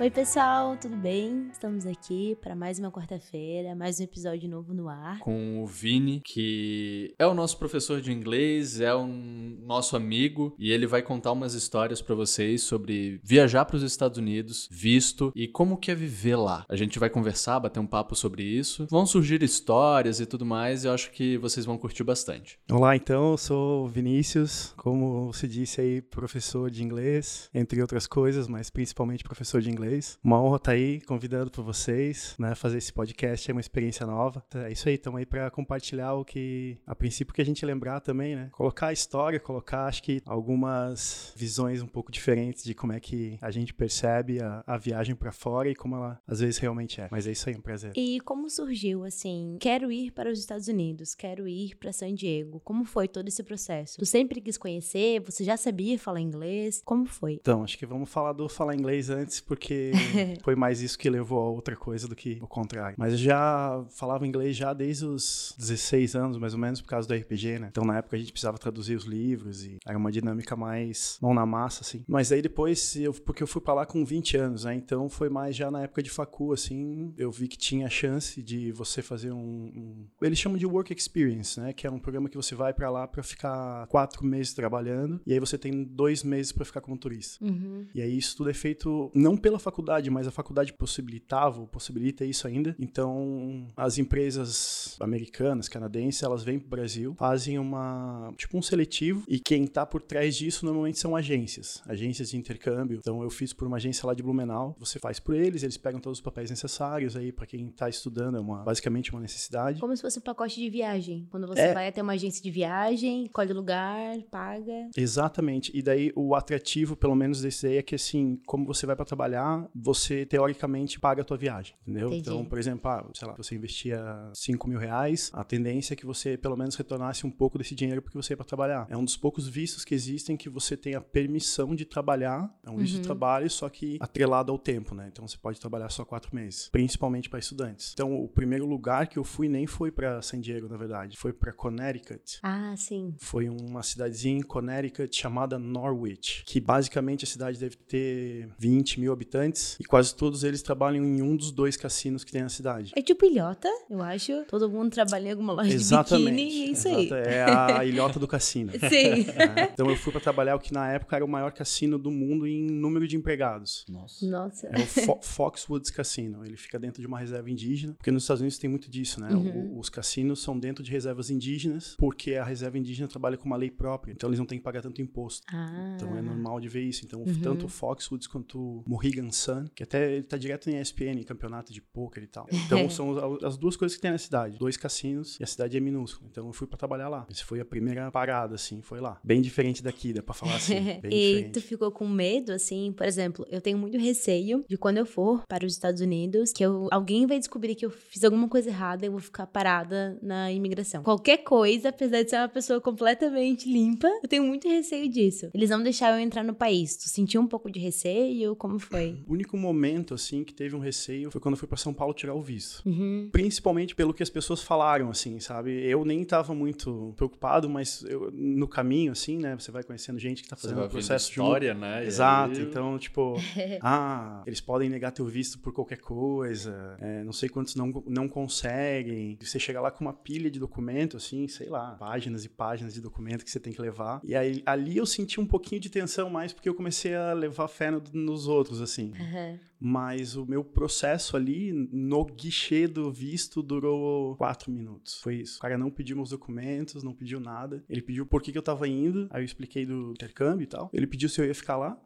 Oi, pessoal, tudo bem? Estamos aqui para mais uma quarta-feira, mais um episódio novo no ar. Com o Vini, que é o nosso professor de inglês, é um nosso amigo e ele vai contar umas histórias para vocês sobre viajar para os Estados Unidos, visto e como que é viver lá. A gente vai conversar, bater um papo sobre isso. Vão surgir histórias e tudo mais, e eu acho que vocês vão curtir bastante. Olá, então, eu sou o Vinícius, como você disse aí, professor de inglês, entre outras coisas, mas principalmente professor de inglês inglês. Uma honra estar tá aí convidando por vocês, né? Fazer esse podcast é uma experiência nova. É isso aí, estamos aí para compartilhar o que, a princípio, que a gente lembrar também, né? Colocar a história, colocar, acho que, algumas visões um pouco diferentes de como é que a gente percebe a, a viagem para fora e como ela às vezes realmente é. Mas é isso aí, um prazer. E como surgiu, assim, quero ir para os Estados Unidos, quero ir para San Diego. Como foi todo esse processo? Tu sempre quis conhecer? Você já sabia falar inglês? Como foi? Então, acho que vamos falar do falar inglês antes, porque foi mais isso que levou a outra coisa do que o contrário. Mas eu já falava inglês já desde os 16 anos, mais ou menos, por causa do RPG, né? Então na época a gente precisava traduzir os livros e era uma dinâmica mais mão na massa, assim. Mas aí depois, eu, porque eu fui pra lá com 20 anos, né? Então foi mais já na época de facu, assim, eu vi que tinha chance de você fazer um, um... eles chamam de work experience, né? Que é um programa que você vai para lá para ficar quatro meses trabalhando e aí você tem dois meses para ficar como turista. Uhum. E aí isso tudo é feito não pela faculdade, mas a faculdade possibilitava, possibilita isso ainda. Então, as empresas americanas, canadenses, elas vêm pro Brasil, fazem uma, tipo um seletivo, e quem tá por trás disso normalmente são agências, agências de intercâmbio. Então, eu fiz por uma agência lá de Blumenau, você faz por eles, eles pegam todos os papéis necessários aí para quem tá estudando, é uma, basicamente uma necessidade. Como se fosse um pacote de viagem. Quando você é... vai até uma agência de viagem, colhe o lugar, paga. Exatamente. E daí o atrativo, pelo menos desse aí, é que assim, como você vai para trabalhar, você teoricamente paga a tua viagem, entendeu? Entendi. Então, por exemplo, ah, sei lá, você investia 5 mil reais, a tendência é que você pelo menos retornasse um pouco desse dinheiro porque você ia para trabalhar. É um dos poucos vistos que existem que você tem a permissão de trabalhar, é um visto uhum. de trabalho, só que atrelado ao tempo, né? Então você pode trabalhar só quatro meses, principalmente para estudantes. Então, o primeiro lugar que eu fui nem foi para San Diego, na verdade, foi para Connecticut. Ah, sim. Foi uma cidadezinha em Connecticut chamada Norwich, que basicamente a cidade deve ter 20 mil habitantes e quase todos eles trabalham em um dos dois cassinos que tem na cidade. É tipo ilhota, eu acho. Todo mundo trabalha em alguma loja Exatamente. de biquíni e é isso aí. É a ilhota do cassino. Sim. É. Então eu fui para trabalhar o que na época era o maior cassino do mundo em número de empregados. Nossa. Nossa. É o Fo Foxwoods Cassino. Ele fica dentro de uma reserva indígena, porque nos Estados Unidos tem muito disso, né? Uhum. O, os cassinos são dentro de reservas indígenas, porque a reserva indígena trabalha com uma lei própria, então eles não têm que pagar tanto imposto. Ah. Então é normal de ver isso. Então, uhum. tanto o Foxwoods quanto o Sun, que até ele tá direto em ESPN, campeonato de poker e tal. Então são as duas coisas que tem na cidade, dois cassinos e a cidade é minúscula. Então eu fui para trabalhar lá. Essa foi a primeira parada assim, foi lá. Bem diferente daqui, dá para falar assim, e diferente. tu ficou com medo assim, por exemplo, eu tenho muito receio de quando eu for para os Estados Unidos, que eu, alguém vai descobrir que eu fiz alguma coisa errada, eu vou ficar parada na imigração. Qualquer coisa, apesar de ser uma pessoa completamente limpa, eu tenho muito receio disso. Eles não deixaram eu entrar no país. Tu sentiu um pouco de receio? Como foi? O único momento, assim, que teve um receio foi quando eu fui para São Paulo tirar o visto. Uhum. Principalmente pelo que as pessoas falaram, assim, sabe? Eu nem tava muito preocupado, mas eu, no caminho, assim, né? Você vai conhecendo gente que tá fazendo o processo história, junto. né? Exato. Aí... Então, tipo, ah, eles podem negar teu visto por qualquer coisa. É, não sei quantos não, não conseguem. Você chega lá com uma pilha de documento, assim, sei lá, páginas e páginas de documento que você tem que levar. E aí, ali eu senti um pouquinho de tensão mais porque eu comecei a levar fé no, nos outros, assim. Uhum. Mas o meu processo ali no guichê do visto durou quatro minutos. Foi isso. O cara não pediu meus documentos, não pediu nada. Ele pediu por que, que eu tava indo. Aí eu expliquei do intercâmbio e tal. Ele pediu se eu ia ficar lá.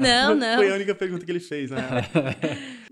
não, não. Foi a única pergunta que ele fez, né?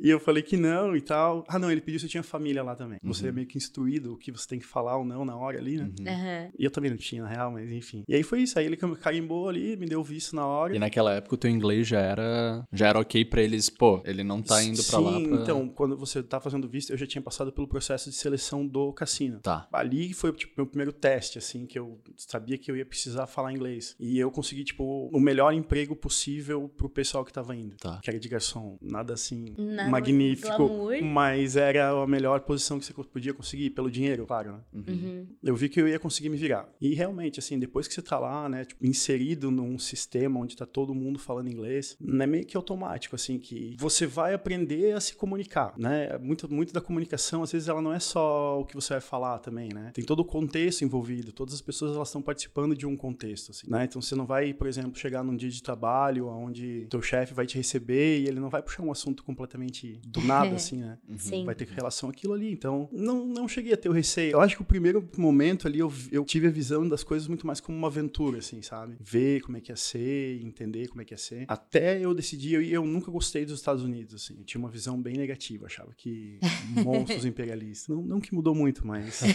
e eu falei que não e tal. Ah, não, ele pediu se eu tinha família lá também. Você é uhum. é meio que instruído o que você tem que falar ou não na hora ali, né? Uhum. Uhum. E eu também não tinha, na real, mas enfim. E aí foi isso. Aí ele carimbou ali, me deu o visto na hora. E naquela época o teu inglês já era já era ok para eles, pô, ele não tá indo para lá. Sim, pra... então, quando você tá fazendo visto, eu já tinha passado pelo processo de seleção do cassino. Tá. Ali foi, tipo, meu primeiro teste, assim, que eu sabia que eu ia precisar falar inglês. E eu consegui, tipo, o melhor emprego possível pro pessoal que tava indo. Tá. Que era de garçom. Nada assim, nada magnífico, glamour. mas era a melhor posição que você podia conseguir, pelo dinheiro, claro, né? Uhum. Eu vi que eu ia conseguir me virar. E realmente, assim, depois que você tá lá, né, tipo, inserido num sistema onde tá todo mundo falando inglês, é meio que automático, assim, que você vai aprender a se comunicar, né? Muito, muito da comunicação, às vezes, ela não é só o que você vai falar também, né? Tem todo o contexto envolvido, todas as pessoas, elas estão participando de um contexto, assim, né? Então, você não vai, por exemplo, chegar num dia de trabalho onde teu chefe vai te receber e ele não vai puxar um assunto completamente do nada, assim, né? Sim. vai ter relação aquilo ali. Então, não, não cheguei a ter o receio. Eu acho que o primeiro momento ali eu, eu tive a visão das coisas muito mais como uma aventura, assim, sabe? Ver como é que ia ser, entender como é que ia ser. Até eu eu, eu nunca gostei dos Estados Unidos, assim. Eu tinha uma visão bem negativa, achava que monstros imperialistas. Não, não que mudou muito, mas.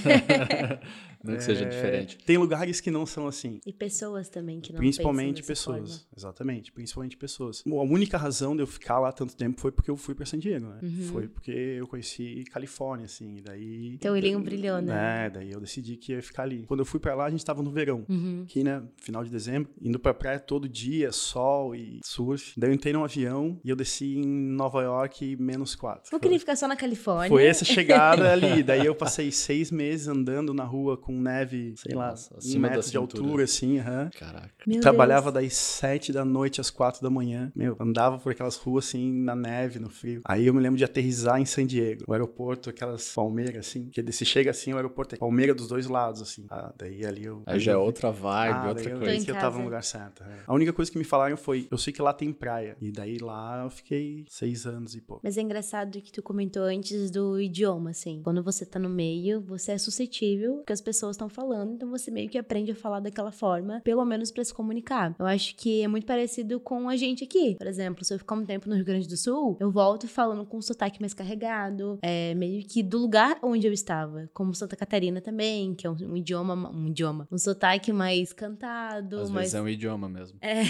Não que seja é, diferente. Tem lugares que não são assim. E pessoas também que não Principalmente pessoas. forma. Exatamente, principalmente pessoas. A única razão de eu ficar lá tanto tempo foi porque eu fui pra San Diego, né? Uhum. Foi porque eu conheci Califórnia, assim, e daí... Teu olhinho brilhou, né? É, daí eu decidi que ia ficar ali. Quando eu fui pra lá, a gente tava no verão. Uhum. Aqui, né, final de dezembro, indo pra praia todo dia, sol e surf. Daí eu entrei num avião e eu desci em Nova York menos quatro. Não queria ficar só na Califórnia. Foi essa chegada ali. Daí eu passei seis meses andando na rua com neve, sei lá, Nossa, um metro de altura, assim, aham. Caraca. Meu Trabalhava Deus. das sete da noite às quatro da manhã. Meu, andava por aquelas ruas assim, na neve, no frio. Aí eu me lembro de aterrissar em San Diego. O aeroporto, aquelas palmeiras, assim. Que se chega assim, o aeroporto é palmeira dos dois lados, assim. Ah, daí ali eu. Aí já é outra vibe, Ah, outra eu coisa. que eu tava no lugar certo. é. A única coisa que me falaram foi: eu sei que lá tem praia. E daí lá eu fiquei seis anos e pouco. Mas é engraçado que tu comentou antes do idioma, assim. Quando você tá no meio, você é suscetível que as pessoas estão falando, então você meio que aprende a falar daquela forma, pelo menos pra se comunicar. Eu acho que é muito parecido com a gente aqui. Por exemplo, se eu ficar um tempo no Rio Grande do Sul, eu volto falando com um sotaque mais carregado, é meio que do lugar onde eu estava. Como Santa Catarina também, que é um, um idioma, um idioma, um sotaque mais cantado, Às mais vezes é um idioma mesmo. é,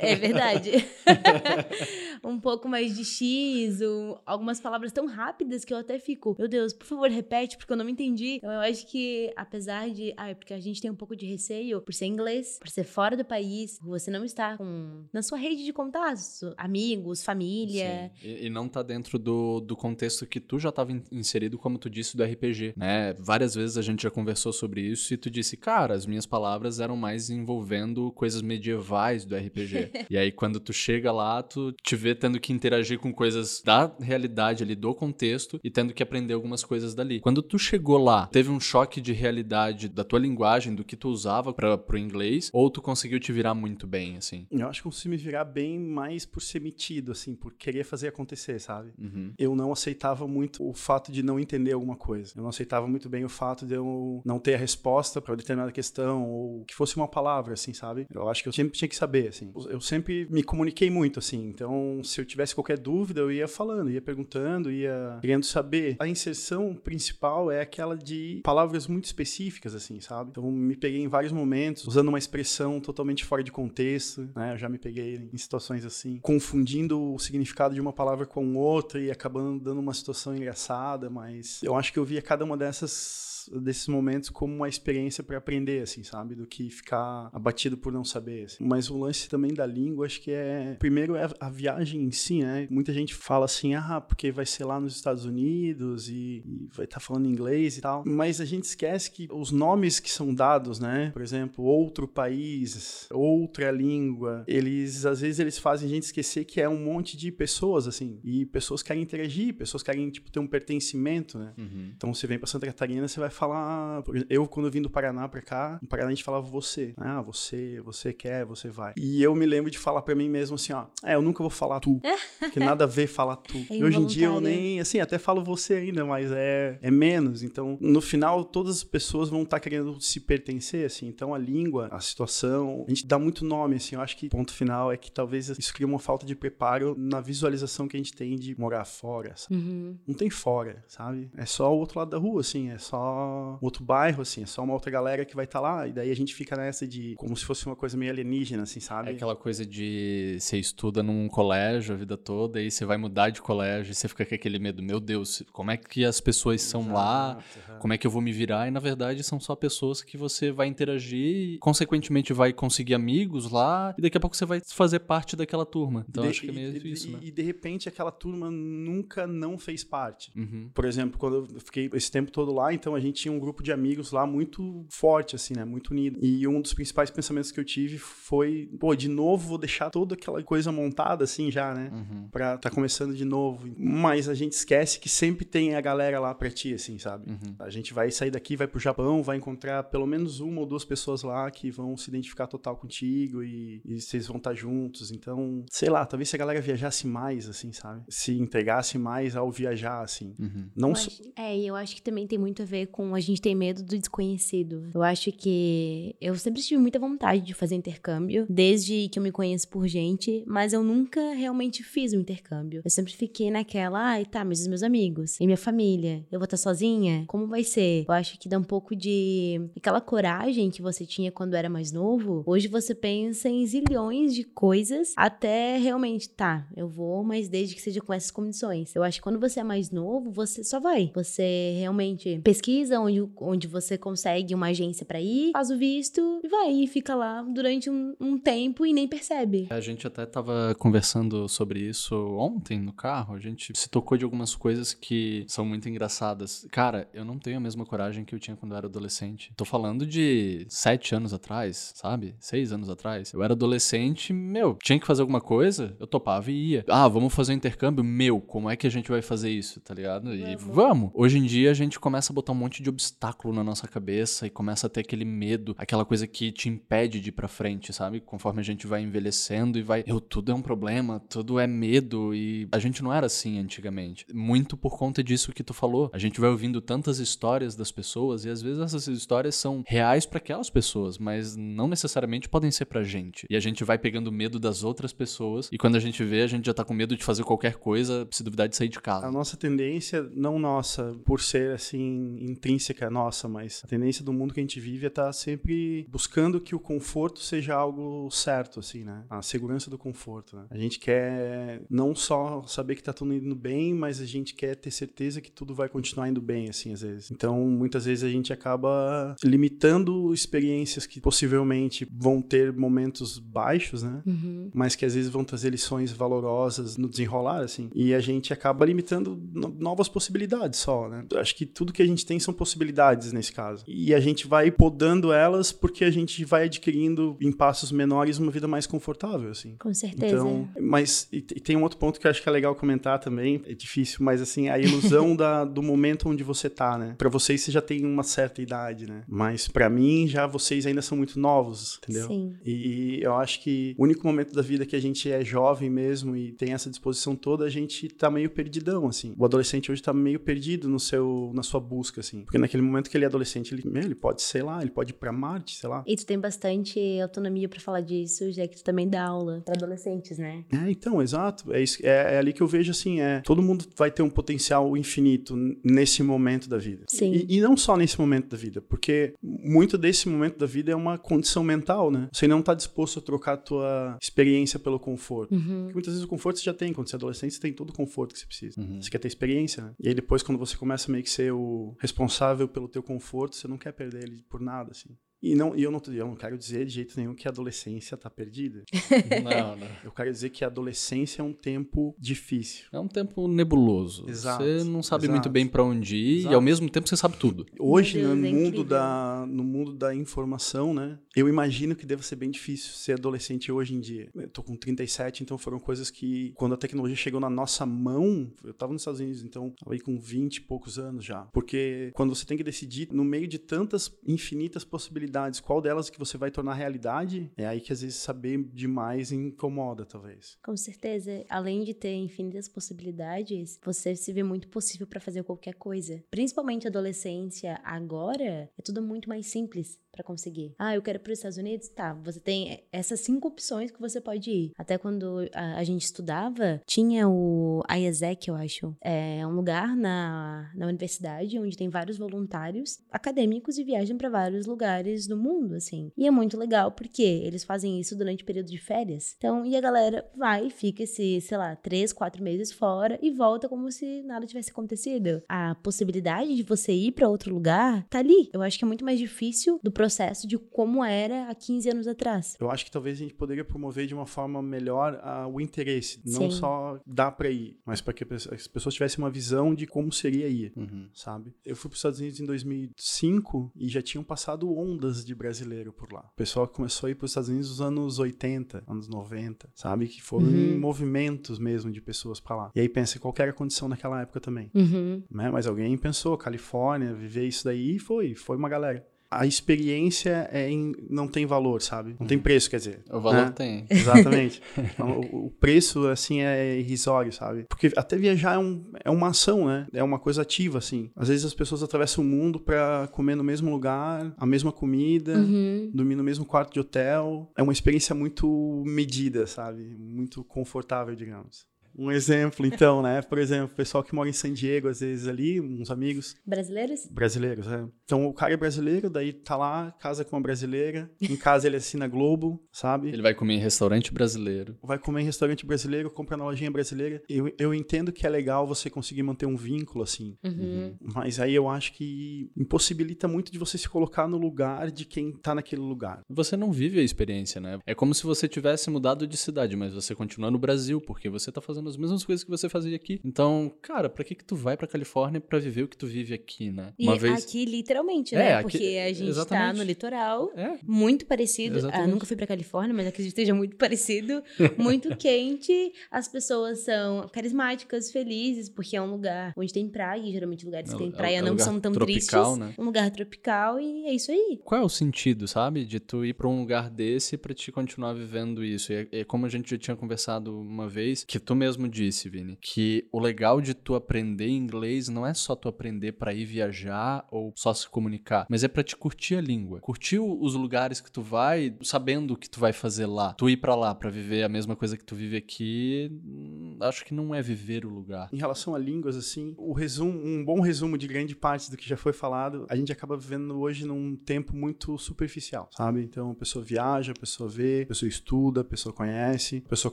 é verdade. um pouco mais de X, um- algumas palavras tão rápidas que eu até fico, meu Deus, por favor, repete, porque eu não entendi. Então, eu acho que, apesar de. Ah, é porque a gente tem um pouco de receio por ser inglês, por ser fora do país, você não está com. na sua rede de contatos, amigos, família. Sim. E, e não tá dentro do, do contexto que tu já tava in- inserido, como tu disse, do RPG, né? Várias vezes a gente já conversou sobre isso e tu disse, cara, as minhas palavras eram mais envolvendo coisas medievais do RPG. e aí, quando tu chega lá, tu te vê tendo que interagir com coisas da realidade ali, do contexto, e tendo que aprender algumas coisas dali. Quando tu chegou lá, teve um choque de realidade da tua linguagem, do que tu usava pra, pro inglês, ou tu conseguiu te virar muito bem, assim? Eu acho que eu consigo me virar bem mais por ser metido, assim, por querer fazer acontecer, sabe? Uhum. eu não aceitava muito o fato de não entender alguma coisa. Eu não aceitava muito bem o fato de eu não ter a resposta para determinada questão ou que fosse uma palavra, assim, sabe? Eu acho que eu sempre tinha que saber, assim. Eu sempre me comuniquei muito, assim. Então, se eu tivesse qualquer dúvida, eu ia falando, ia perguntando, ia querendo saber. A inserção principal é aquela de palavras muito específicas, assim, sabe? Então, me peguei em vários momentos usando uma expressão totalmente fora de contexto, né? Eu já me peguei em situações assim, confundindo o significado de uma palavra com outra e acabando dando uma situação engraçada, mas eu acho que eu via cada uma dessas desses momentos como uma experiência para aprender, assim, sabe? Do que ficar abatido por não saber. assim. Mas o lance também da língua, acho que é. Primeiro é a viagem em si, né? Muita gente fala assim, ah, porque vai ser lá nos Estados Unidos e, e vai estar falando inglês e tal. Mas a gente esquece que os nomes que são dados, né? Por exemplo, outro país, outra língua, eles às vezes eles fazem a gente esquecer que é um monte de pessoas, assim. E pessoas querem interagir, pessoas querem, tipo, ter um pertencimento, né? Uhum. Então você vem pra Santa Catarina, você vai falar. por exemplo, Eu, quando eu vim do Paraná pra cá, no Paraná a gente falava você. Ah, você, você quer, você vai. E eu me lembro de falar pra mim mesmo assim, ó. É, eu nunca vou falar tu. Porque nada a ver falar tu. É e hoje em dia eu nem. Assim, até falo você ainda, mas é, é menos. Então, no final, todas as pessoas vão estar querendo se pertencer, assim. Então, a língua, a situação, a gente dá muito nome, assim. Eu acho que o ponto final é que talvez isso cria uma falta de preparo na visualização que a gente tem de morar fora, sabe? Uhum. Não tem fora, sabe? É só o outro lado da rua, assim. É só só outro bairro, assim, é só uma outra galera que vai estar tá lá. E daí a gente fica nessa de como se fosse uma coisa meio alienígena, assim, sabe? É aquela coisa de você estuda num colégio a vida toda e você vai mudar de colégio e você fica com aquele medo, meu Deus, como é que as pessoas são Exato, lá? Uhum. Como é que eu vou me virar? E na verdade são só pessoas que você vai interagir e consequentemente vai conseguir amigos lá e daqui a pouco você vai fazer parte daquela turma. Então de, acho que é meio e, isso, e, né? E de repente aquela turma nunca não fez parte. Uhum. Por exemplo, quando eu fiquei esse tempo todo lá, então a gente tinha um grupo de amigos lá muito forte, assim, né? Muito unido. E um dos principais pensamentos que eu tive foi, pô, de novo vou deixar toda aquela coisa montada, assim, já, né? Uhum. Pra tá começando de novo. Mas a gente esquece que sempre tem a galera lá pra ti, assim, sabe? Uhum. A gente vai sair daqui, vai pro Japão, vai encontrar pelo menos uma ou duas pessoas lá que vão se identificar total contigo e, e vocês vão estar tá juntos. Então, sei lá, talvez se a galera viajasse mais, assim, sabe? Se entregasse mais ao viajar, assim. Uhum. Não so... acho, É, e eu acho que também tem muito a ver com a gente ter medo do desconhecido. Eu acho que eu sempre tive muita vontade de fazer intercâmbio, desde que eu me conheço por gente, mas eu nunca realmente fiz um intercâmbio. Eu sempre fiquei naquela, ai, tá, mas os meus amigos e minha família, eu vou estar sozinha? Como vai ser? Eu acho que dá um pouco de aquela coragem que você tinha quando era mais novo. Hoje você pensa em zilhões de coisas até realmente, tá, eu vou, mas desde que seja com essas condições. Eu acho que quando você é mais novo, você só vai. Você realmente pesquisa onde, onde você consegue uma agência para ir, faz o visto e vai e fica lá durante um, um tempo e nem percebe. A gente até tava conversando sobre isso ontem no carro. A gente se tocou de algumas coisas que são muito engraçadas. Cara, eu não tenho a mesma coragem que eu tinha quando eu era adolescente. Tô falando de sete anos atrás, sabe? Seis anos atrás. Eu era adolescente, meu, tinha que fazer alguma coisa, eu topava e ia. Ah, vamos fazer um intercâmbio? Meu, como é que a gente vai fazer isso, tá ligado? E vamos. vamos. Hoje em dia a gente começa a botar um monte de obstáculo na nossa cabeça e começa a ter aquele medo, aquela coisa que te impede de ir pra frente, sabe? Conforme a gente vai envelhecendo e vai. Eu, tudo é um problema, tudo é medo e a gente não era assim antigamente. Muito por conta disso que tu falou. A gente vai ouvindo tantas histórias das pessoas e às vezes essas histórias são reais para aquelas pessoas, mas não necessariamente podem ser pra gente. E a gente vai pegando medo das outras pessoas e quando a gente vê, a gente já tá com medo de fazer qualquer coisa, se duvidar de sair de casa. A nossa tendência, não nossa, por ser assim intrínseca nossa, mas a tendência do mundo que a gente vive é estar tá sempre buscando que o conforto seja algo certo, assim, né? A segurança do conforto. Né? A gente quer não só saber que tá tudo indo bem, mas a gente quer ter certeza que tudo vai continuar indo bem, assim, às vezes. Então, muitas vezes a gente acaba limitando experiências que possivelmente vão ter momentos baixos, né? Uhum. Mas que às vezes vão trazer lições valorosas no desenrolar, assim. E a gente acaba limitando novas possibilidades só, né? Acho que tudo que a gente tem são possibilidades nesse caso. E a gente vai podando elas porque a gente vai adquirindo em passos menores uma vida mais confortável, assim. Com certeza. Então, mas e tem um outro ponto que eu acho que é legal comentar também, é difícil, mas assim, a ilusão da, do momento onde você tá, né? Para vocês você já tem uma certa idade, né? Mas para mim já vocês ainda são muito novos, entendeu? Sim. E eu acho que o único momento da vida que a gente é jovem mesmo e tem essa disposição toda, a gente tá meio perdidão, assim. O adolescente hoje tá meio perdido no seu, na sua busca, assim. Porque naquele momento que ele é adolescente, ele, ele pode, sei lá, ele pode ir pra Marte, sei lá. E tu tem bastante autonomia para falar disso, já que tu também dá aula para adolescentes, né? É, então, exato. É, isso, é, é, ali que eu vejo, assim, é... Todo mundo vai ter um potencial infinito nesse momento da vida. Sim. E, e não só nesse momento da vida, porque muito desse momento da vida é uma condição mental, né? Você não tá disposto a trocar a tua experiência pelo conforto. Uhum. Porque muitas vezes o conforto você já tem. Quando você é adolescente, você tem todo o conforto que você precisa. Uhum. Você quer ter experiência, né? E aí depois, quando você começa meio que ser o responsável pelo teu conforto, você não quer perder ele por nada, assim. E, não, e eu, não, eu não quero dizer de jeito nenhum que a adolescência tá perdida. não, não. Eu quero dizer que a adolescência é um tempo difícil. É um tempo nebuloso. Exato. Você não sabe exato. muito bem para onde ir exato. e ao mesmo tempo você sabe tudo. Hoje, Deus, no, é mundo da, no mundo da informação, né? Eu imagino que deve ser bem difícil ser adolescente hoje em dia. Eu tô com 37, então foram coisas que, quando a tecnologia chegou na nossa mão, eu tava nos Estados Unidos, então, tava aí com 20 e poucos anos já. Porque quando você tem que decidir, no meio de tantas infinitas possibilidades, possibilidades, qual delas que você vai tornar realidade, é aí que às vezes saber demais incomoda, talvez. Com certeza. Além de ter infinitas possibilidades, você se vê muito possível para fazer qualquer coisa. Principalmente adolescência, agora, é tudo muito mais simples para conseguir. Ah, eu quero ir para os Estados Unidos? Tá, você tem essas cinco opções que você pode ir. Até quando a, a gente estudava, tinha o IASEC, eu acho. É um lugar na, na universidade onde tem vários voluntários acadêmicos e viajam para vários lugares do mundo, assim. E é muito legal porque eles fazem isso durante o período de férias. Então, e a galera vai, fica esse, sei lá, três, quatro meses fora e volta como se nada tivesse acontecido. A possibilidade de você ir para outro lugar tá ali. Eu acho que é muito mais difícil do processo de como era há 15 anos atrás. Eu acho que talvez a gente poderia promover de uma forma melhor uh, o interesse, não Sim. só dar para ir, mas para que as pessoas tivessem uma visão de como seria ir, Uhum. sabe? Eu fui para os Estados Unidos em 2005 e já tinham passado ondas de brasileiro por lá. O pessoal começou a ir para os Estados Unidos nos anos 80, anos 90, sabe? Que foram Uhum. movimentos mesmo de pessoas para lá. E aí pensa qual que era a condição naquela época também, Uhum. né? Mas alguém pensou, Califórnia, viver isso daí e foi, foi uma galera. A experiência é em- não tem valor, sabe? Não tem preço, quer dizer. O valor né? tem. Exatamente. Então, o, o preço, assim, é irrisório, sabe? Porque até viajar é, um, é uma ação, né? É uma coisa ativa, assim. Às vezes as pessoas atravessam o mundo pra comer no mesmo lugar, a mesma comida, Uhum. dormir no mesmo quarto de hotel. É uma experiência muito medida, sabe? Muito confortável, digamos. Um exemplo, então, né? Por exemplo, o pessoal que mora em San Diego, às vezes ali, uns amigos, Brasileiros? Brasileiros, é. Então o cara é brasileiro, daí tá lá, casa com uma brasileira, em casa ele assina Globo, sabe? Ele vai comer em restaurante brasileiro. Vai comer em restaurante brasileiro, compra na lojinha brasileira. Eu, eu entendo que é legal você conseguir manter um vínculo assim, Uhum. mas aí eu acho que impossibilita muito de você se colocar no lugar de quem tá naquele lugar. Você não vive a experiência, né? É como se você tivesse mudado de cidade, mas você continua no Brasil, porque você tá fazendo as mesmas coisas que você fazia aqui. Então, cara, pra que que tu vai pra Califórnia pra viver o que tu vive aqui, né? E aqui, literalmente, né? É, aqui- Porque a gente tá exatamente. no litoral, É, muito parecido. Ah, nunca fui pra Califórnia, mas acredito que esteja muito parecido. Muito quente. As pessoas são carismáticas, felizes, porque é um lugar onde tem praia. E geralmente lugares É que tem é praia é não lugar são tão tropical, tristes. né? Um lugar tropical e é isso aí. Qual é o sentido, sabe, de tu ir pra um lugar desse pra te continuar vivendo isso? E é, é como a gente já tinha conversado uma vez, que tu mesmo disse, Vini, que o legal de tu aprender inglês não é só tu aprender pra ir viajar ou só se comunicar, mas é pra te curtir a língua, curtir os lugares que tu vai, sabendo o que tu vai fazer lá. Tu ir pra lá pra viver a mesma coisa que tu vive aqui, hum, acho que não é viver o lugar. Em relação a línguas, assim, o resumo, um bom resumo de grande parte do que já foi falado, a gente acaba vivendo hoje num tempo muito superficial, sabe? Então a pessoa viaja, a pessoa vê, a pessoa estuda, a pessoa conhece, a pessoa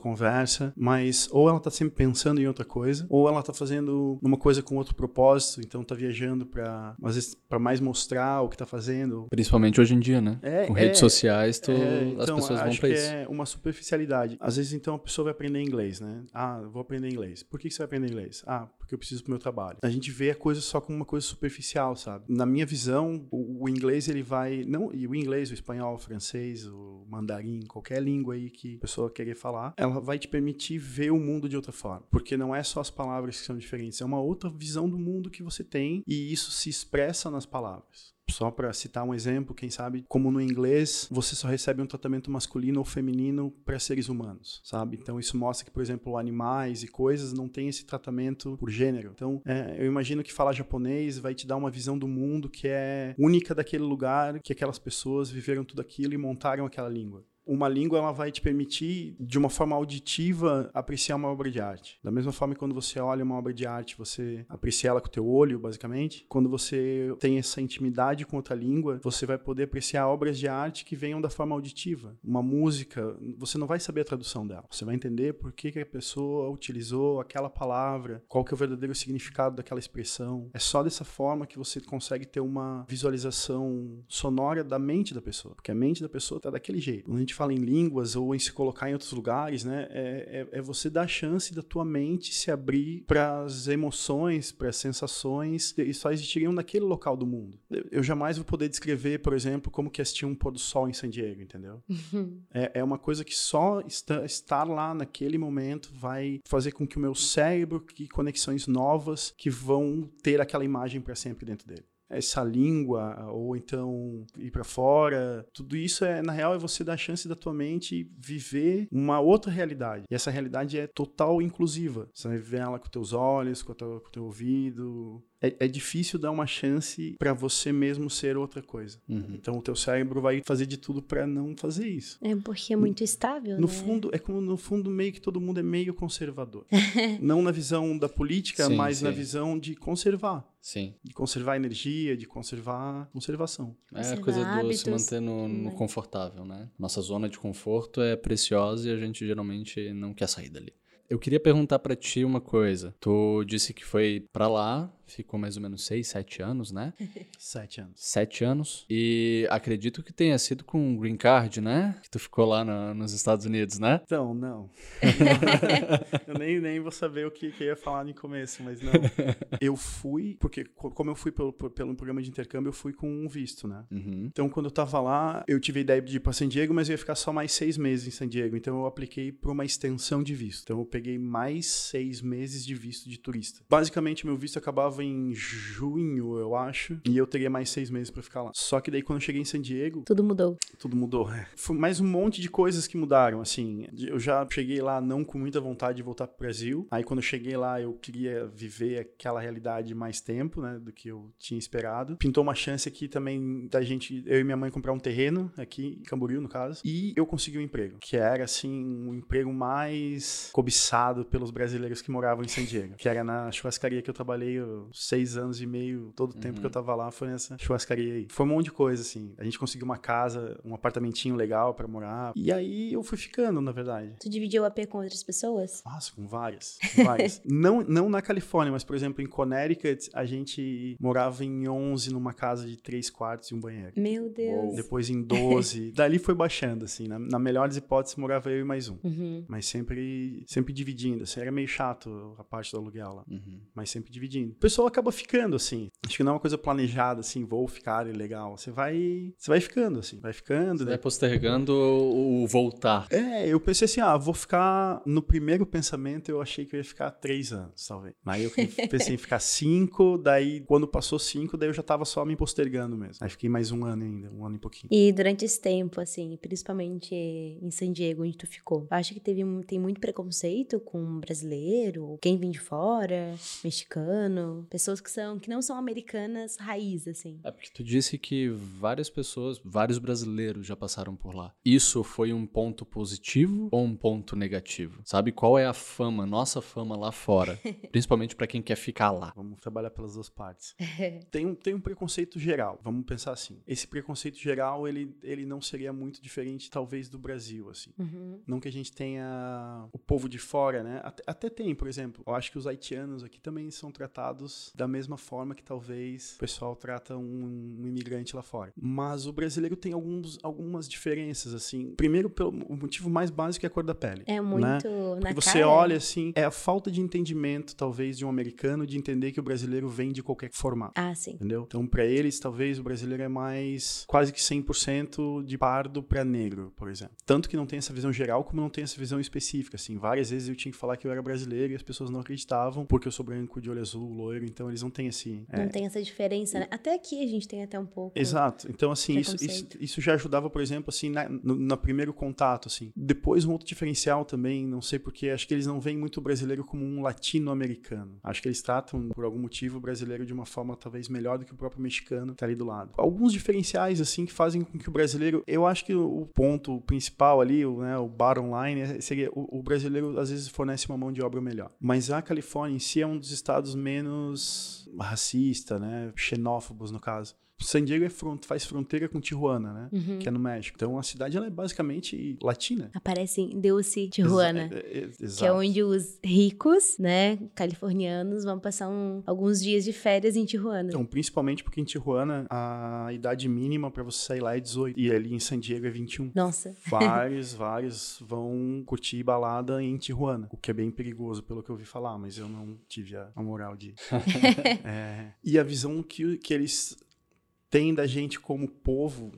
conversa, mas ou ela tá sempre pensando em outra coisa, ou ela tá fazendo uma coisa com outro propósito, então tá viajando pra, às vezes, pra mais mostrar o que tá fazendo. Principalmente hoje em dia, né? É, Com é, redes sociais, tu, é, as então, pessoas vão que isso. é uma superficialidade. Às vezes, então, a pessoa vai aprender inglês, né? Ah, vou aprender inglês. Por que que você vai aprender inglês? Ah, porque eu preciso pro meu trabalho. A gente vê a coisa só como uma coisa superficial, sabe? Na minha visão, o, o inglês, ele vai... Não, e o inglês, o espanhol, o francês, o mandarim, qualquer língua aí que a pessoa querer falar, ela vai te permitir ver o mundo de outra forma. Porque não é só as palavras que são diferentes, é uma outra visão do mundo que você tem e isso se expressa nas palavras. Só para citar um exemplo, quem sabe, como no inglês, você só recebe um tratamento masculino ou feminino para seres humanos, sabe? Então isso mostra que, por exemplo, animais e coisas não têm esse tratamento por gênero. Então, é, eu imagino que falar japonês vai te dar uma visão do mundo que é única daquele lugar, que aquelas pessoas viveram tudo aquilo e montaram aquela língua uma língua ela vai te permitir, de uma forma auditiva, apreciar uma obra de arte. Da mesma forma que quando você olha uma obra de arte, você aprecia ela com o teu olho, basicamente. Quando você tem essa intimidade com outra língua, você vai poder apreciar obras de arte que venham da forma auditiva. Uma música, você não vai saber a tradução dela. Você vai entender por que, que a pessoa utilizou aquela palavra, qual que é o verdadeiro significado daquela expressão. É só dessa forma que você consegue ter uma visualização sonora da mente da pessoa. Porque a mente da pessoa tá daquele jeito. Quando a gente fala em línguas ou em se colocar em outros lugares, né? É, é, é você dar a chance da tua mente se abrir para as emoções, para as sensações e só existiriam naquele local do mundo. Eu, jamais vou poder descrever, por exemplo, como que é assistir um pôr do sol em San Diego, entendeu? é, é uma coisa que só está, estar lá naquele momento vai fazer com que o meu cérebro crie conexões novas que vão ter aquela imagem para sempre dentro dele. Essa língua ou então ir para fora, tudo isso é na real é você dar a chance da tua mente viver uma outra realidade. E essa realidade é total inclusiva. Você vai viver ela com teus olhos, com o teu, com o teu ouvido, é, é, difícil dar uma chance para você mesmo ser outra coisa. Uhum. Então o teu cérebro vai fazer de tudo para não fazer isso. É porque é muito estável. No né? fundo, é como no fundo meio que todo mundo é meio conservador. não na visão da política, sim, mas sim. na visão de conservar. Sim. De conservar energia, de conservar conservação. É a coisa do se manter no, no confortável, né? Nossa zona de conforto é preciosa e a gente geralmente não quer sair dali. Eu queria perguntar para ti uma coisa. Tu disse que foi para lá ficou mais ou menos seis, sete anos, né? sete anos. Sete anos. E acredito que tenha sido com um green card, né? Que tu ficou lá no, nos Estados Unidos, né? Então, não. eu nem, nem vou saber o que, que ia falar no começo, mas não. Eu fui, porque como eu fui pelo, pelo programa de intercâmbio, eu fui com um visto, né? Uhum. Então, quando eu tava lá, eu tive a ideia de ir pra San Diego, mas eu ia ficar só mais seis meses em San Diego. Então, eu apliquei por uma extensão de visto. Então, eu peguei mais seis meses de visto de turista. Basicamente, meu visto acabava em junho, eu acho, e eu teria mais seis meses para ficar lá. Só que daí quando eu cheguei em San Diego. Tudo mudou. Tudo mudou, é. Foi mais um monte de coisas que mudaram, assim. Eu já cheguei lá não com muita vontade de voltar pro Brasil. Aí quando eu cheguei lá, eu queria viver aquela realidade mais tempo, né, do que eu tinha esperado. Pintou uma chance aqui também da gente, eu e minha mãe, comprar um terreno aqui em Camboriú, no caso. E eu consegui um emprego, que era, assim, um emprego mais cobiçado pelos brasileiros que moravam em San Diego, que era na churrascaria que eu trabalhei seis anos e meio, todo o tempo uhum. que eu tava lá foi nessa churrascaria aí. Foi um monte de coisa, assim. A gente conseguiu uma casa, um apartamentinho legal para morar. E aí eu fui ficando, na verdade. Tu dividiu o AP com outras pessoas? Nossa, com várias. Com várias. não, não na Califórnia, mas, por exemplo, em Connecticut, a gente morava em 11 numa casa de três quartos e um banheiro. Meu Deus. Depois em 12. Dali foi baixando, assim. Na, na melhor das hipóteses, morava eu e mais um. Uhum. Mas sempre, sempre dividindo. Assim, era meio chato a parte do aluguel lá. Uhum. Mas sempre dividindo. O pessoal acaba ficando, assim. Acho que não é uma coisa planejada, assim, vou ficar legal. Você vai. Você vai ficando, assim, vai ficando. Você né? vai postergando o voltar. É, eu pensei assim, ah, vou ficar. No primeiro pensamento, eu achei que eu ia ficar três anos, talvez. Aí eu pensei em ficar cinco, daí quando passou cinco, daí eu já tava só me postergando mesmo. Aí fiquei mais um ano ainda, um ano e pouquinho. E durante esse tempo, assim, principalmente em San Diego, onde tu ficou, acha que teve, tem muito preconceito com brasileiro, quem vem de fora, mexicano, pessoas que são que não são americanas raiz, assim. É porque tu disse que várias pessoas, vários brasileiros já passaram por lá. Isso foi um ponto positivo ou um ponto negativo? Sabe qual é a fama, nossa fama lá fora, principalmente para quem quer ficar lá? Vamos trabalhar pelas duas partes. tem, um, tem um preconceito geral, vamos pensar assim. Esse preconceito geral, ele, ele não seria muito diferente, talvez, do Brasil, assim. Uhum. Não que a gente tenha o povo de fora, né? Até, até tem, por exemplo. Eu acho que os haitianos aqui também são tratados da mesma forma que talvez o pessoal trata um, um imigrante lá fora. Mas o brasileiro tem alguns, algumas diferenças, assim. Primeiro, pelo o motivo mais básico é a cor da pele. É muito né? na você cara. olha assim, é a falta de entendimento, talvez, de um americano de entender que o brasileiro vem de qualquer formato. Ah, sim. Entendeu? Então, para eles, talvez o brasileiro é mais quase que 100% de pardo para negro, por exemplo. Tanto que não tem essa visão geral, como não tem essa visão específica, assim. Várias vezes eu tinha que falar que eu era brasileiro e as pessoas não acreditavam porque eu sou branco, de olho azul, loiro, então eles não têm esse... Não é... tem essa diferença, né? Até aqui a gente tem até um pouco. Exato. Então, assim, isso, isso, isso, já ajudava, por exemplo, assim, na, no, no primeiro contato, assim. Depois, um outro diferencial também, não sei porque, acho que eles não veem muito o brasileiro como um latino-americano. Acho que eles tratam, por algum motivo, o brasileiro de uma forma talvez melhor do que o próprio mexicano que tá ali do lado. Alguns diferenciais, assim, que fazem com que o brasileiro. Eu acho que o ponto principal ali, o, né, o bottom line, é, seria o, o brasileiro às vezes fornece uma mão de obra melhor. Mas a Califórnia em si é um dos estados menos racista, né? Xenófobos, no caso. San Diego é front, faz fronteira com Tijuana, né? Uhum. Que é no México. Então a cidade ela é basicamente latina. Aparece em Dulce, Tijuana. Exa que é onde os ricos, né, californianos, vão passar um, alguns dias de férias em Tijuana. Então, principalmente porque em Tijuana a idade mínima para você sair lá é 18. E ali em San Diego é 21. Nossa. Vários, vários vão curtir balada em Tijuana. O que é bem perigoso, pelo que eu ouvi falar, mas eu não tive a, a moral de. é, e a visão que, que eles tem da gente como povo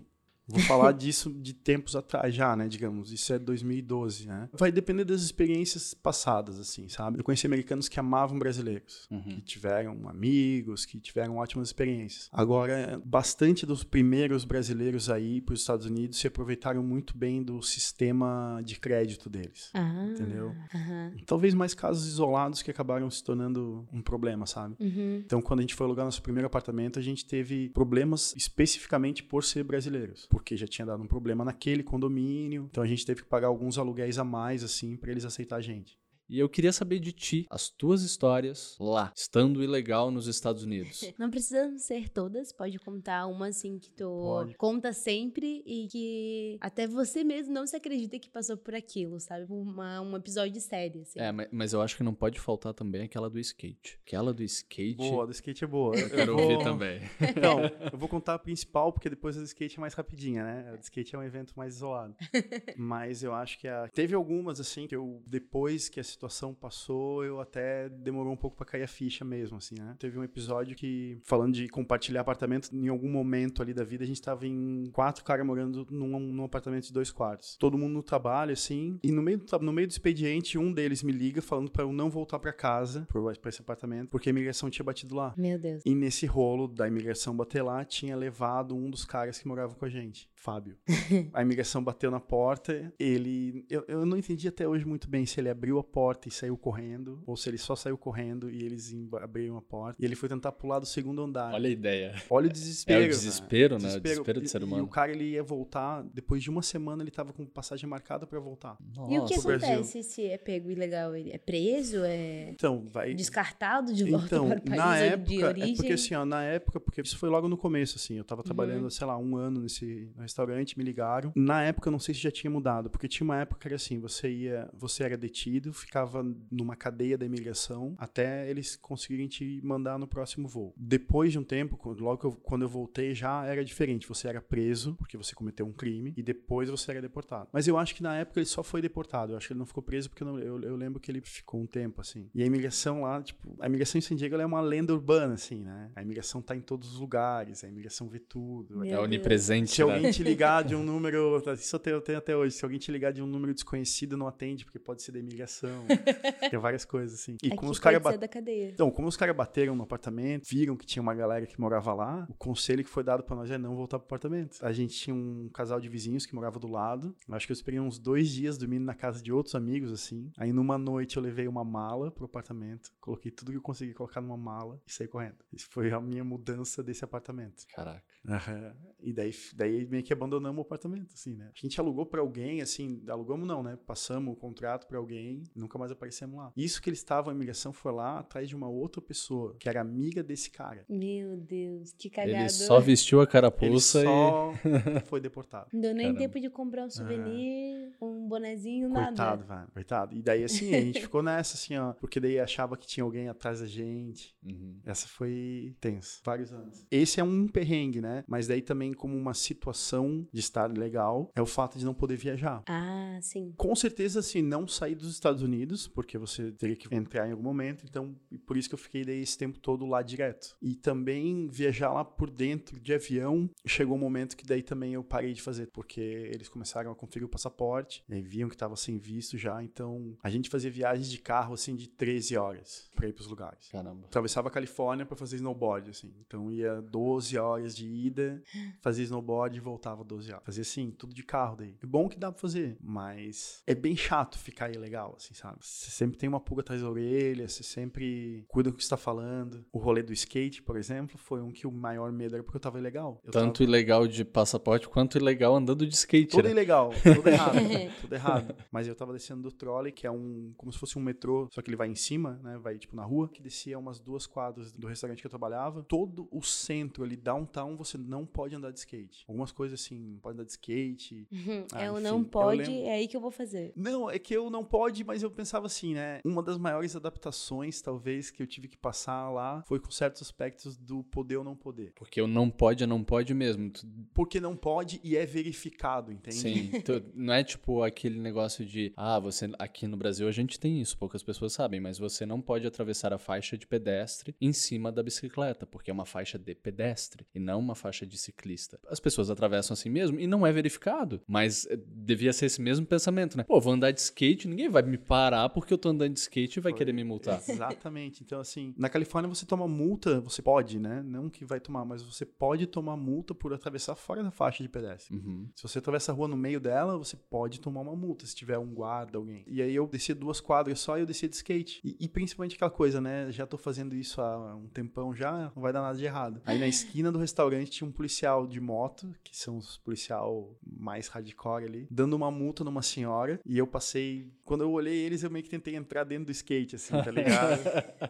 Vou falar disso de tempos atrás já, né? Digamos, isso é 2012, né? Vai depender das experiências passadas, assim, sabe? Eu conheci americanos que amavam brasileiros, Uhum. que tiveram amigos, que tiveram ótimas experiências. Agora, bastante dos primeiros brasileiros aí para os Estados Unidos se aproveitaram muito bem do sistema de crédito deles. Ah, Entendeu? aham. Talvez mais casos isolados que acabaram se tornando um problema, sabe? Uhum. Então, quando a gente foi alugar nosso primeiro apartamento, a gente teve problemas especificamente por ser brasileiros, porque já tinha dado um problema naquele condomínio. Então, a gente teve que pagar alguns aluguéis a mais, assim, pra eles aceitar a gente. E eu queria saber de ti, as tuas histórias lá, estando ilegal nos Estados Unidos. Não precisam ser todas, pode contar uma assim que tu Pode. conta sempre e que até você mesmo não se acredita que passou por aquilo, sabe? Uma, um episódio de série, assim. É, ma- mas eu acho que não pode faltar também aquela do skate. Aquela do skate. Boa, a do skate é boa. Eu quero vou- ouvir também. Então, eu vou contar a principal, porque depois a do skate é mais rapidinha, né? A do skate é um evento mais isolado. Mas eu acho que a... teve algumas, assim, que eu, depois que a situação passou, eu até demorou um pouco pra cair a ficha mesmo, assim, né? Teve um episódio que, falando de compartilhar apartamento, em algum momento ali da vida, a gente tava em quatro caras morando num, num apartamento de dois quartos. Todo mundo no trabalho, assim, e no meio, do, no meio do expediente, um deles me liga falando pra eu não voltar pra casa, pra esse apartamento, porque a imigração tinha batido lá. Meu Deus. E nesse rolo da imigração bater lá, tinha levado um dos caras que morava com a gente, Fábio. a imigração bateu na porta, ele. Eu, eu não entendi até hoje muito bem se ele abriu a porta e saiu correndo, ou se ele só saiu correndo e eles abriram a porta. E ele foi tentar pular do segundo andar. Olha a ideia. Olha o desespero. É o desespero, né? O desespero do E- ser E, humano. o cara ele ia voltar, depois de uma semana ele tava com passagem marcada pra voltar. E o que Nossa, o Brasil. acontece se é pego ilegal? Ele é preso? É Então, vai. descartado de volta Então, para o país na de época, origem? é porque assim, ó, na época, porque isso foi logo no começo, assim, eu Uhum. tava trabalhando, sei lá, um ano nesse restaurante, me ligaram. Na época, eu não sei se já tinha mudado, porque tinha uma época que era assim, você ia, você era detido, ficava numa cadeia da imigração até eles conseguirem te mandar no próximo voo. Depois de um tempo, logo que eu- quando eu voltei, já era diferente, você era preso, porque você cometeu um crime, e depois você era deportado. Mas eu acho que na época ele só foi deportado, eu acho que ele não ficou preso, porque eu, não- eu- eu lembro que ele ficou um tempo, assim. E a imigração lá, tipo, a imigração em San Diego ela é uma lenda urbana, assim, né? A imigração tá em todos os lugares, a imigração vê tudo. É onipresente, Se né? Alguém te ligar de um número, isso eu tenho, eu tenho até hoje, se alguém te ligar de um número desconhecido, não atende, porque pode ser da imigração. Tem várias coisas, assim. E Aqui como os caras cadeia. então, como os caras bateram no apartamento, viram que tinha uma galera que morava lá, o conselho que foi dado pra nós é não voltar pro apartamento. A gente tinha um casal de vizinhos que morava do lado. Eu acho que eu esperei uns dois dias dormindo na casa de outros amigos, assim. Aí numa noite eu levei uma mala pro apartamento, coloquei tudo que eu consegui colocar numa mala e saí correndo. Isso foi a minha mudança desse apartamento. Caraca. Aham. E daí, daí meio que abandonamos o apartamento, assim, né? A gente alugou pra alguém, assim, alugamos não, né? Passamos o contrato pra alguém, nunca mais aparecemos lá. Isso que eles estavam, a imigração foi lá atrás de uma outra pessoa, que era amiga desse cara. Meu Deus, que cagada. Ele só vestiu a Ele carapuça e. só foi deportado. Não deu nem Caramba. tempo de comprar um souvenir, um bonezinho, nada. Coitado, velho. Coitado. E daí, assim, a gente ficou nessa, assim, ó. Porque daí achava que tinha alguém atrás da gente. Uhum. Essa foi tenso. Vários anos. Esse é um perrengue, né? Mas daí também, como uma situação de estar legal, é o fato de não poder viajar. Ah, sim. Com certeza, assim, não sair dos Estados Unidos, porque você teria que entrar em algum momento, então, por isso que eu fiquei daí esse tempo todo lá direto. E também viajar lá por dentro de avião, chegou um momento que daí também eu parei de fazer, porque eles começaram a conferir o passaporte, e aí viam que tava sem visto já, então a gente fazia viagens de carro, assim, de 13 horas pra ir pros lugares. Caramba. Atravessava a Califórnia pra fazer snowboard, assim. Então ia 12 horas de ida, fazia snowboard e voltava 12 horas. Fazia assim, tudo de carro daí. É bom que dá pra fazer, mas é bem chato ficar ilegal, assim, sabe? Você sempre tem uma pulga atrás da orelha, você sempre cuida do que você tá falando. O rolê do skate, por exemplo, foi um que o maior medo era porque eu tava ilegal. Eu Tanto tava... ilegal de passaporte quanto ilegal andando de skate, Tudo né? ilegal, tudo errado, tudo errado. Mas eu tava descendo do trolley, que é um, como se fosse um metrô, só que ele vai em cima, né, vai tipo na rua, que descia umas duas quadras do restaurante que eu trabalhava. Todo o centro ali, downtown, você não pode andar de skate. Algumas coisas assim, pode andar de skate. Uhum. Ah, eu enfim, não eu pode, lembro- é aí que eu vou fazer. Não, é que eu não pode, mas eu pensava assim, né? Uma das maiores adaptações, talvez, que eu tive que passar lá foi com certos aspectos do poder ou não poder. Porque o não pode é não pode mesmo. Tu- Porque não pode e é verificado, entende? Sim, tu- não é tipo aquele negócio de, ah, você aqui no Brasil a gente tem isso, poucas pessoas sabem, mas você não pode atravessar a faixa de pedestre em cima da bicicleta, porque é uma faixa de pedestre e não uma faixa de ciclista. As pessoas atravessam assim mesmo e não é verificado, mas eh, devia ser esse mesmo pensamento, né? Pô, vou andar de skate, ninguém vai me parar porque eu tô andando de skate e vai Foi. querer me multar. Exatamente. Então, assim, na Califórnia você toma multa, você pode, né? Não que vai tomar, mas você pode tomar multa por atravessar fora da faixa de pedestre. Uhum. Se você atravessa a rua no meio dela, você pode tomar uma multa se tiver um guarda, alguém. E aí eu descia duas quadras só e eu descia de skate. E, e principalmente aquela coisa, né? Já tô fazendo isso há um tempão já, não vai dar nada de errado. Aí na esquina do restaurante tinha um policial de moto, que são policial mais hardcore ali, dando uma multa numa senhora. E eu passei. Quando eu olhei eles, eu meio que tentei entrar dentro do skate, assim, tá ligado?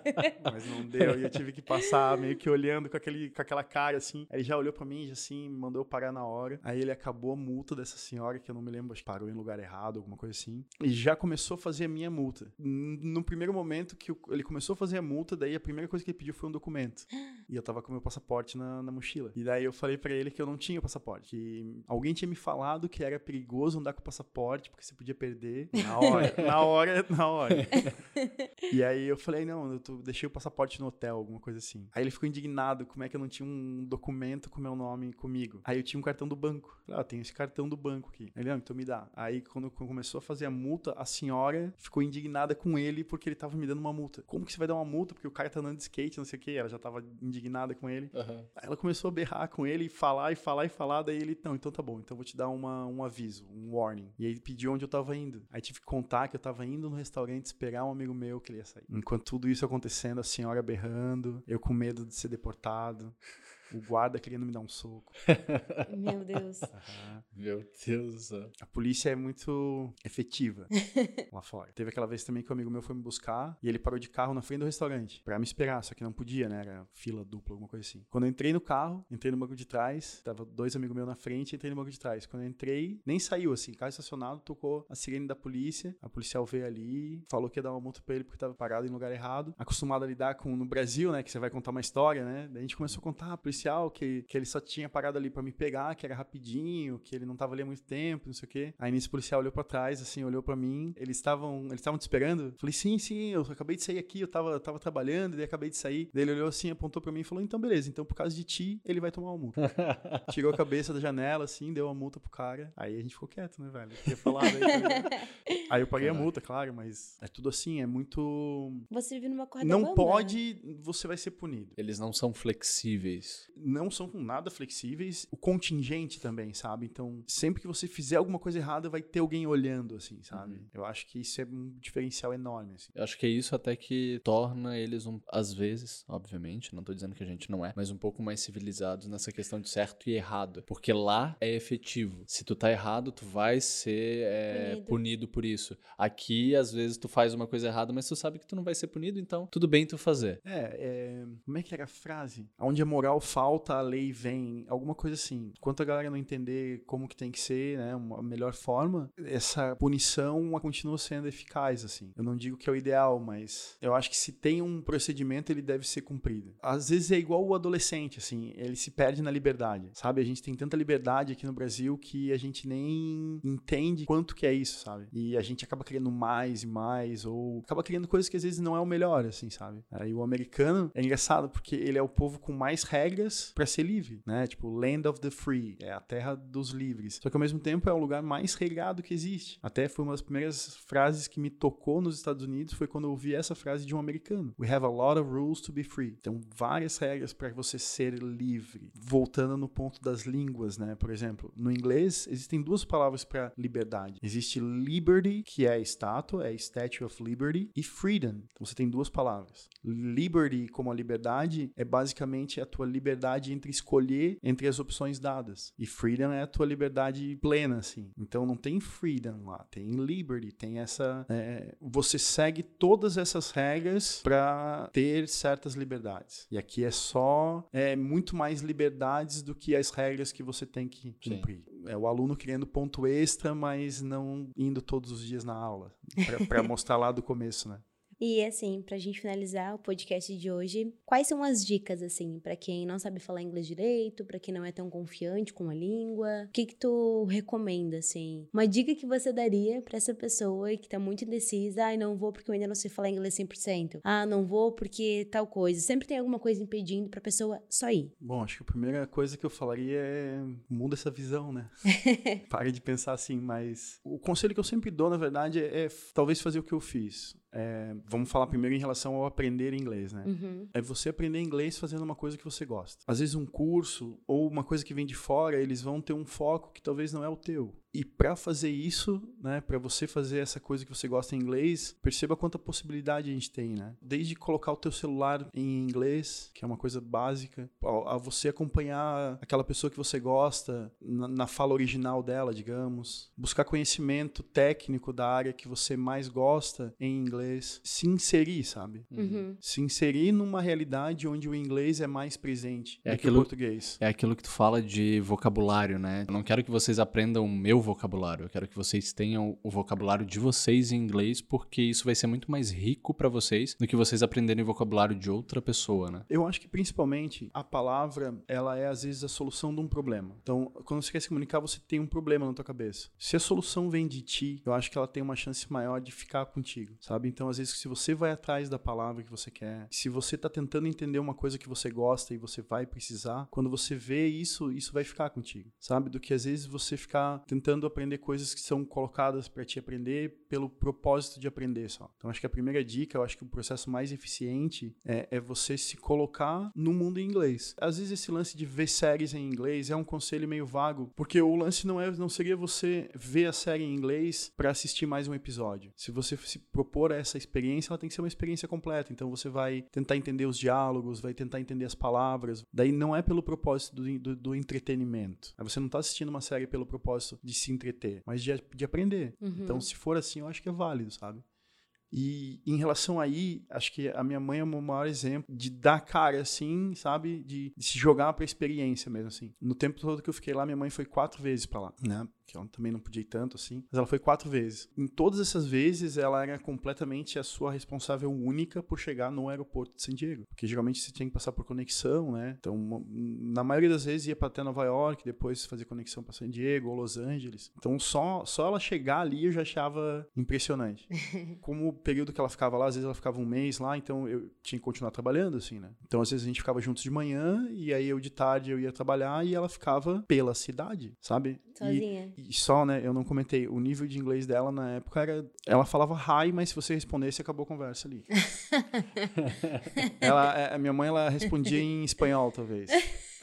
Mas não deu. E eu tive que passar meio que olhando com, aquele, com aquela cara, assim. Aí ele já olhou pra mim, já assim, me mandou parar na hora. Aí ele acabou a multa dessa senhora, que eu não me lembro, acho que parou em lugar errado, alguma coisa assim. E já começou a fazer a minha multa. No primeiro momento que ele começou a fazer a multa, daí a primeira coisa que ele pediu foi um documento. E eu tava com meu passaporte na, na mochila. E daí eu falei pra ele que eu não tinha o passaporte. Que alguém tinha me falado que era perigoso andar com o passaporte, porque você podia perder na hora. na hora, na hora. E aí eu falei, não, eu tô- deixei o passaporte no hotel, alguma coisa assim. Aí ele ficou indignado, como é que eu não tinha um documento com meu nome comigo. Aí eu tinha um cartão do banco. Falei, ah, tenho esse cartão do banco aqui. Ele, não, então me dá. Aí quando começou a fazer a multa, a senhora ficou indignada com ele porque ele tava me dando uma multa. Como que você vai dar uma multa? Porque o cara tá andando de skate, não sei o que. Ela já tava indignada com ele. Aham. Aí ela começou a berrar com ele e falar e falar e falar. Daí ele, não, então tá bom, então eu vou te dar uma, um aviso, um warning. E aí ele pediu onde eu tava indo. Aí tive que contar que eu tava indo no restaurante esperar um amigo meu que ele ia sair. Enquanto tudo isso acontecendo, a senhora berrando, eu com medo de ser deportado, o guarda querendo me dar um soco. Meu Deus. Meu Deus do céu. A polícia é muito efetiva lá fora. Teve aquela vez também que um amigo meu foi me buscar e ele parou de carro na frente do restaurante pra me esperar, só que não podia, né? Era fila dupla, alguma coisa assim. Quando eu entrei no carro, entrei no banco de trás, tava dois amigos meus na frente, entrei no banco de trás. Quando eu entrei, nem saiu assim, carro estacionado, tocou a sirene da polícia, a policial veio ali, falou que ia dar uma multa pra ele porque tava parado em lugar errado. Acostumado a lidar com no Brasil, né, que você vai contar uma história, né? Daí a gente começou a contar, ah, policial, que, que ele só tinha parado ali pra me pegar, que era rapidinho, que ele não tava ali há muito tempo, não sei o quê. Aí nesse policial olhou pra trás, assim, olhou pra mim. Eles estavam, eles estavam te esperando? Falei, sim, sim, eu acabei de sair aqui, eu tava, eu tava trabalhando, daí acabei de sair. Daí ele olhou assim, apontou pra mim e falou, então beleza, então por causa de ti, ele vai tomar uma multa. Tirou a cabeça da janela, assim, deu uma multa pro cara. Aí a gente ficou quieto, né, velho? Eu Queria falar, daí, ligado? Aí eu paguei a multa, claro, mas é tudo assim, é muito... Você vive numa corda Não bamba. pode, você vai ser punido Eles não são flexíveis. Não são nada flexíveis. O contingente também, sabe? Então, sempre que você fizer alguma coisa errada, vai ter alguém olhando, assim, sabe? Eu acho que isso é um diferencial enorme, assim. Eu acho que é isso até que torna eles, um, às vezes, obviamente, não tô dizendo que a gente não é, mas um pouco mais civilizados nessa questão de certo e errado. Porque lá é efetivo. Se tu tá errado, tu vai ser é, Punido. punido. por isso. Aqui, às vezes, tu faz uma coisa errada, mas tu sabe que tu não vai ser punido, então tudo bem tu fazer. É, é, como é que era a frase? Onde a moral falta, a lei vem. Alguma coisa assim. Enquanto a galera não entender como que tem que ser, né, uma melhor forma, essa punição continua sendo eficaz, assim. Eu não digo que é o ideal, mas eu acho que se tem um procedimento, ele deve ser cumprido. Às vezes é igual o adolescente, assim, ele se perde na liberdade, sabe? A gente tem tanta liberdade aqui no Brasil que a gente nem entende quanto que é isso, sabe? E a gente acaba querendo mais e mais, ou acaba criando coisas que às vezes não é o melhor, assim, sabe? Aí o americano é engraçado porque ele é o povo com mais regras pra ser livre, né? Tipo, land of the free, é a terra dos livres. Só que ao mesmo tempo é o lugar mais regrado que existe. Até foi uma das primeiras frases que me tocou nos Estados Unidos foi quando eu ouvi essa frase de um americano. We have a lot of rules to be free. Então, várias regras para você ser livre. Voltando no ponto das línguas, né? Por exemplo, no inglês existem duas palavras para liberdade. Existe liberty, que é a estátua, é Statue of Liberty, e freedom. Então, você tem duas palavras. Liberty, como a liberdade, é basicamente a tua liberdade entre escolher entre as opções dadas. E freedom é a tua liberdade plena, assim. Então não tem freedom lá, tem liberty, tem essa. é, você segue todas essas regras para ter certas liberdades. E aqui é só é muito mais liberdades do que as regras que você tem que Sim. cumprir. É o aluno criando ponto extra, mas não indo todos os dias na aula para mostrar lá do começo, né? E assim, pra gente finalizar o podcast de hoje, quais são as dicas assim para quem não sabe falar inglês direito, para quem não é tão confiante com a língua? O que que tu recomenda assim? Uma dica que você daria para essa pessoa que tá muito indecisa, ai, ah, não vou porque eu ainda não sei falar inglês 100%. Ah, não vou porque tal coisa. Sempre tem alguma coisa impedindo pra pessoa só ir. Bom, acho que a primeira coisa que eu falaria é muda essa visão, né? Pare de pensar assim, mas o conselho que eu sempre dou, na verdade, é, é talvez fazer o que eu fiz. É, vamos falar primeiro em relação ao aprender inglês, né? Uhum. É você aprender inglês fazendo uma coisa que você gosta. Às vezes um curso ou uma coisa que vem de fora, eles vão ter um foco que talvez não é o teu. E para fazer isso, né, para você fazer essa coisa que você gosta em inglês, perceba quanta possibilidade a gente tem, né? Desde colocar o teu celular em inglês, que é uma coisa básica, a você acompanhar aquela pessoa que você gosta na, na fala original dela, digamos, buscar conhecimento técnico da área que você mais gosta em inglês, se inserir, sabe? Uhum. Se inserir numa realidade onde o inglês é mais presente é do aquilo, que o português. É aquilo que tu fala de vocabulário, né? Eu não quero que vocês aprendam o vocabulário. Eu quero que vocês tenham o vocabulário de vocês em inglês, porque isso vai ser muito mais rico para vocês do que vocês aprenderem o vocabulário de outra pessoa, né? Eu acho que principalmente a palavra, ela é às vezes a solução de um problema. Então, quando você quer se comunicar, você tem um problema na tua cabeça. Se a solução vem de ti, eu acho que ela tem uma chance maior de ficar contigo, sabe? Então, às vezes, se você vai atrás da palavra que você quer, se você tá tentando entender uma coisa que você gosta e você vai precisar, quando você vê isso, isso vai ficar contigo, sabe? Do que às vezes você ficar tentando tentando aprender coisas que são colocadas para te aprender pelo propósito de aprender só. Então, acho que a primeira dica, eu acho que o processo mais eficiente é, é você se colocar no mundo em inglês. Às vezes, esse lance de ver séries em inglês é um conselho meio vago, porque o lance não, é, não seria você ver a série em inglês para assistir mais um episódio. Se você se propor essa experiência, ela tem que ser uma experiência completa. Então, você vai tentar entender os diálogos, vai tentar entender as palavras. Daí, não é pelo propósito do, do, do entretenimento. Você não está assistindo uma série pelo propósito de se entreter, mas de, de aprender. Uhum. Então, se for assim, eu acho que é válido, sabe? E em relação aí, acho que a minha mãe é o maior exemplo de dar cara assim, sabe? De, de se jogar pra experiência mesmo, assim. No tempo todo que eu fiquei lá, minha mãe foi quatro vezes para lá, né? Que ela também não podia ir tanto assim, mas ela foi quatro vezes. Em todas essas vezes, ela era completamente a sua responsável única por chegar no aeroporto de San Diego, porque geralmente você tinha que passar por conexão, né? Então, uma, na maioria das vezes ia para até Nova York, depois fazer conexão para San Diego ou Los Angeles. Então, só só ela chegar ali eu já achava impressionante. Como o período que ela ficava lá, às vezes ela ficava um mês lá, então eu tinha que continuar trabalhando assim, né? Então, às vezes a gente ficava juntos de manhã e aí eu de tarde eu ia trabalhar e ela ficava pela cidade, sabe? Sozinha. E, e só, né, eu não comentei, o nível de inglês dela na época era. Ela falava hi, mas se você respondesse, acabou a conversa ali. ela, é, a minha mãe, ela respondia em espanhol, talvez.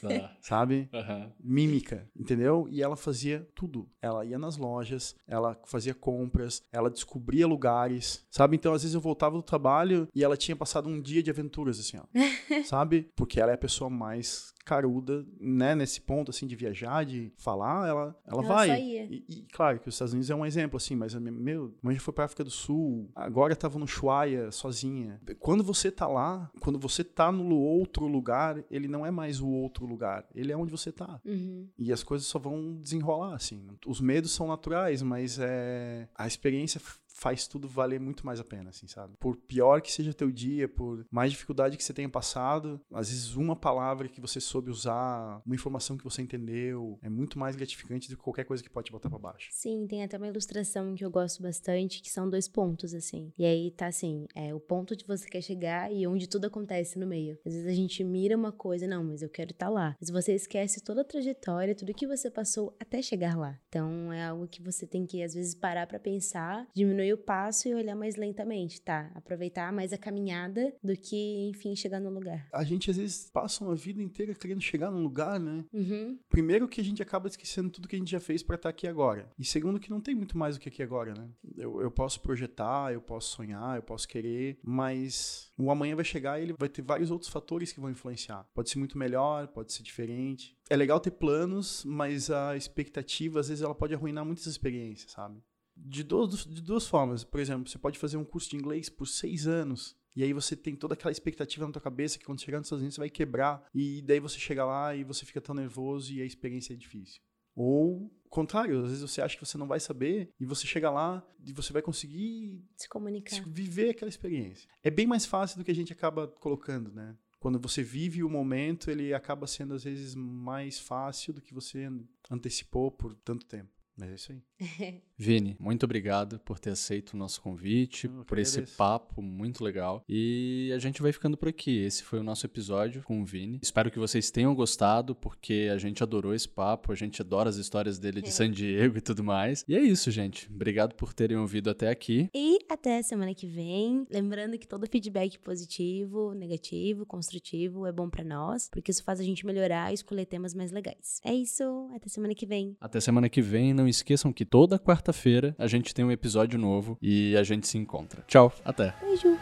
Tá. Sabe? Uhum. Mímica, entendeu? E ela fazia tudo. Ela ia nas lojas, ela fazia compras, ela descobria lugares, sabe? Então, às vezes eu voltava do trabalho e ela tinha passado um dia de aventuras, assim, ó. sabe? Porque ela é a pessoa mais caruda, né, nesse ponto, assim, de viajar, de falar, ela, ela, ela vai. E, e, claro que os Estados Unidos é um exemplo, assim, mas, meu, mãe já foi pra África do Sul, agora tava no Ushuaia, sozinha. Quando você tá lá, quando você tá no outro lugar, ele não é mais o outro lugar, ele é onde você tá. Uhum. E as coisas só vão desenrolar, assim. Os medos são naturais, mas é a experiência faz tudo valer muito mais a pena, assim, sabe? Por pior que seja teu dia, por mais dificuldade que você tenha passado, às vezes uma palavra que você soube usar, uma informação que você entendeu, é muito mais gratificante do que qualquer coisa que pode te botar para baixo. Sim, tem até uma ilustração que eu gosto bastante, que são dois pontos, assim. E aí tá assim, é o ponto onde você quer chegar e onde tudo acontece no meio. Às vezes a gente mira uma coisa, não, mas eu quero estar tá lá. Mas você esquece toda a trajetória, tudo que você passou até chegar lá. Então é algo que você tem que, às vezes, parar para pensar, diminuir diminuir o passo e olhar mais lentamente, tá? Aproveitar mais a caminhada do que, enfim, chegar no lugar. A gente às vezes passa uma vida inteira querendo chegar num lugar, né? Uhum. Primeiro que a gente acaba esquecendo tudo que a gente já fez para estar tá aqui agora. E segundo que não tem muito mais do que aqui agora, né? Eu, eu posso projetar, eu posso sonhar, eu posso querer, mas o amanhã vai chegar e ele vai ter vários outros fatores que vão influenciar. Pode ser muito melhor, pode ser diferente. É legal ter planos, mas a expectativa, às vezes, ela pode arruinar muitas experiências, sabe? De, duas, de duas formas. Por exemplo, você pode fazer um curso de inglês por seis anos. E aí você tem toda aquela expectativa na tua cabeça que quando chegar nos Estados Unidos você vai quebrar. E daí você chega lá e você fica tão nervoso e a experiência é difícil. Ou contrário, às vezes você acha que você não vai saber e você chega lá e você vai conseguir Se comunicar. viver aquela experiência. É bem mais fácil do que a gente acaba colocando, né? Quando você vive o momento, ele acaba sendo às vezes mais fácil do que você antecipou por tanto tempo. Mas é isso aí. Vini, muito obrigado por ter aceito o nosso convite, Eu por esse agradeço. papo muito legal. E a gente vai ficando por aqui. Esse foi o nosso episódio com o Vini. Espero que vocês tenham gostado, porque a gente adorou esse papo, a gente adora as histórias dele de San Diego e tudo mais. E é isso, gente. Obrigado por terem ouvido até aqui. E até semana que vem. Lembrando que todo feedback positivo, negativo, construtivo é bom pra nós, porque isso faz a gente melhorar e escolher temas mais legais. É isso. Até semana que vem. Até semana que vem. Não esqueçam que toda quarta-feira a gente tem um episódio novo e a gente se encontra. Tchau, até. Beijo.